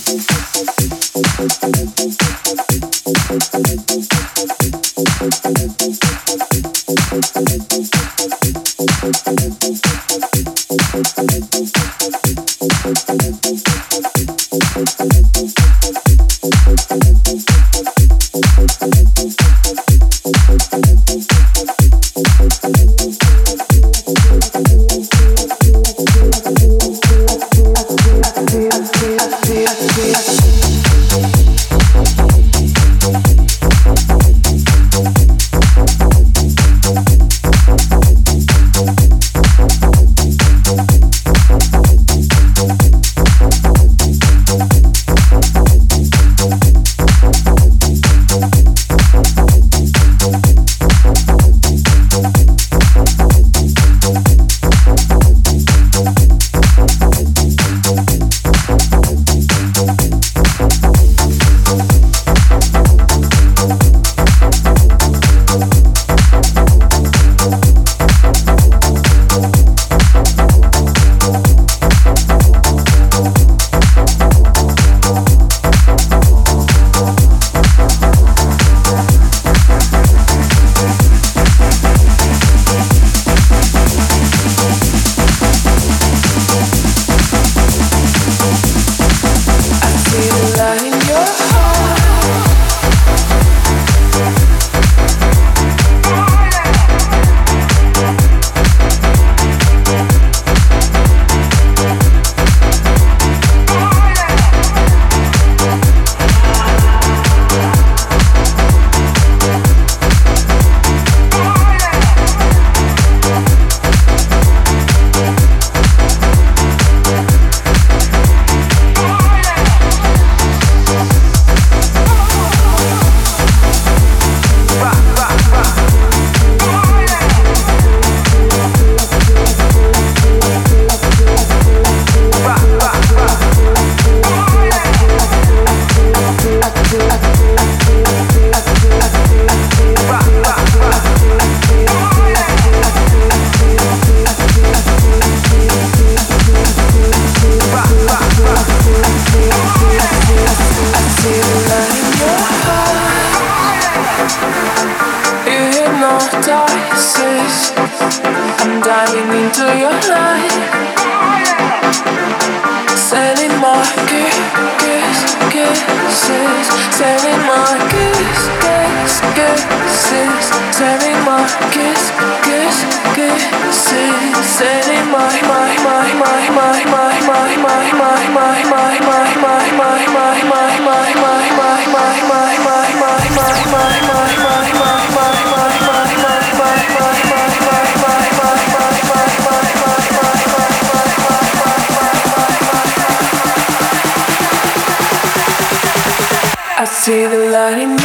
Thank you. that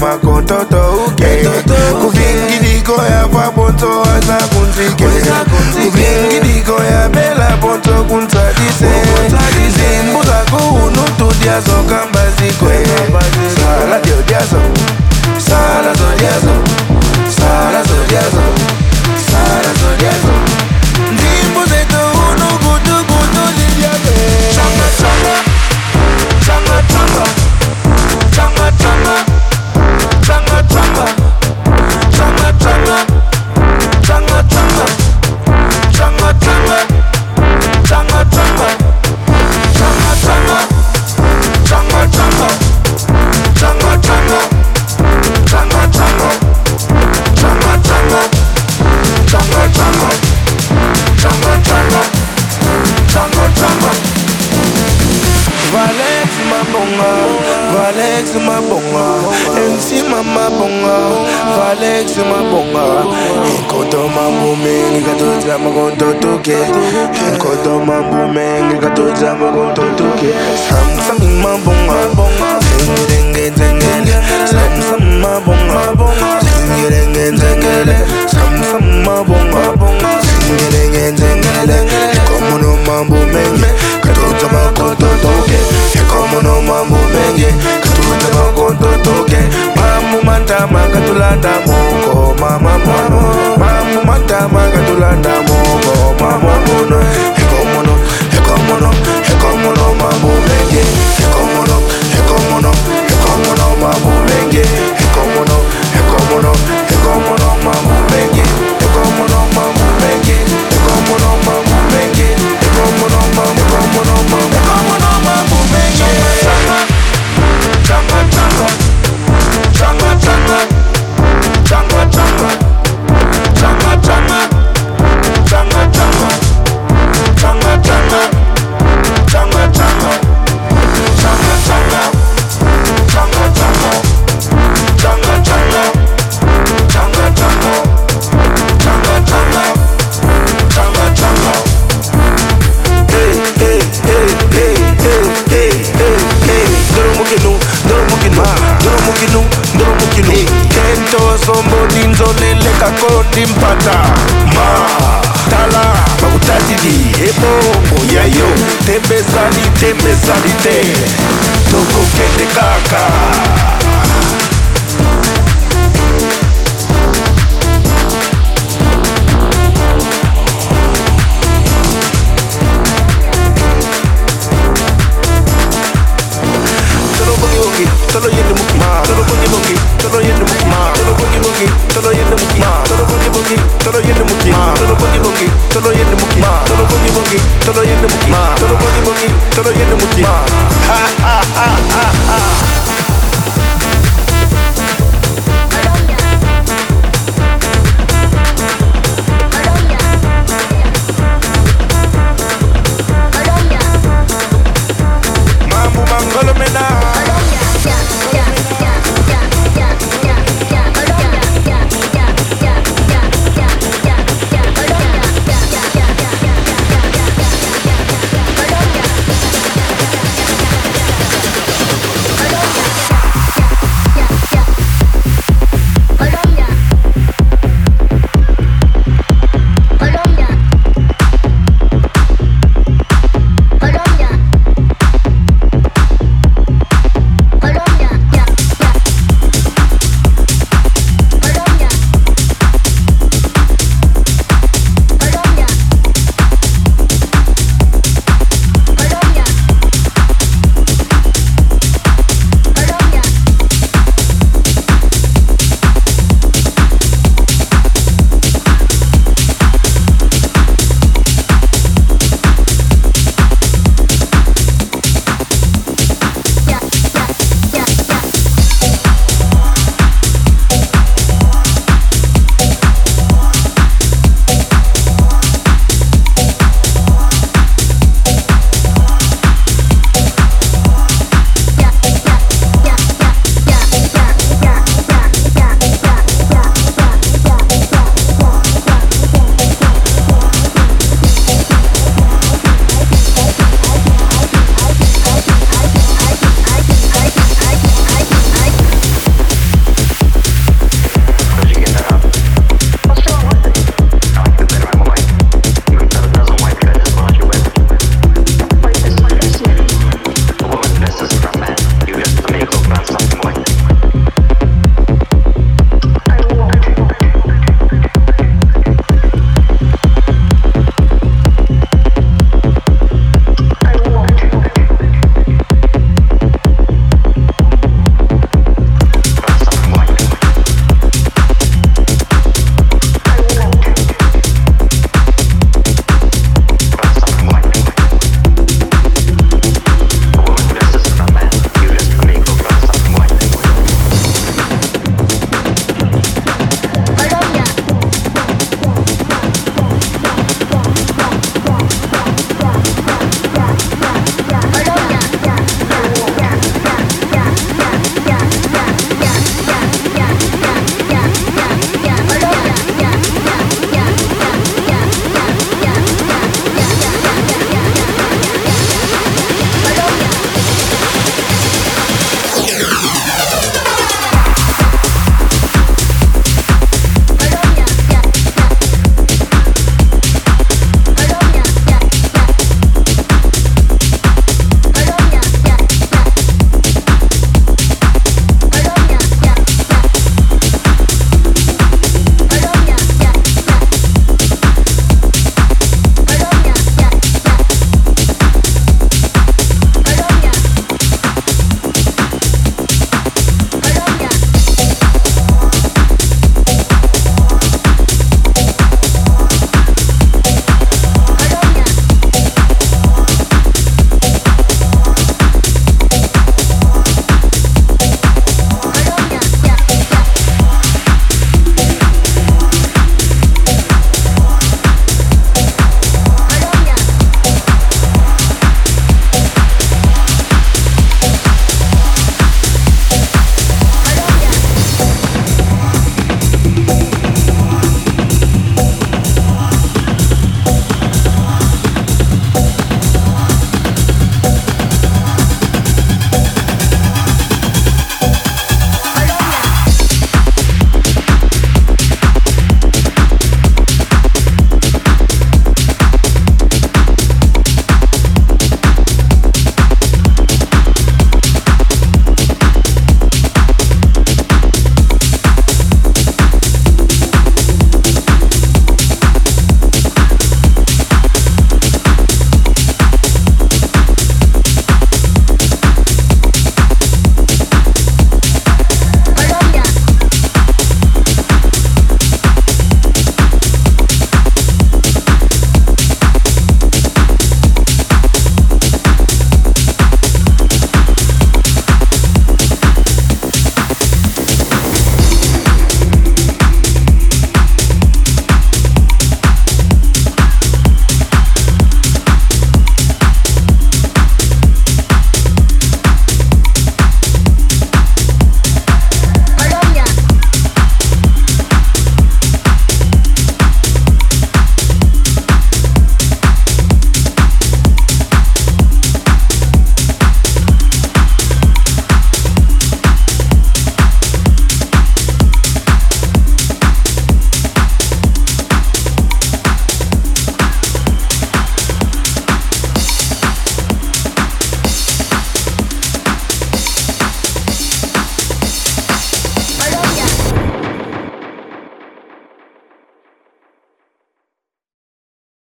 my get.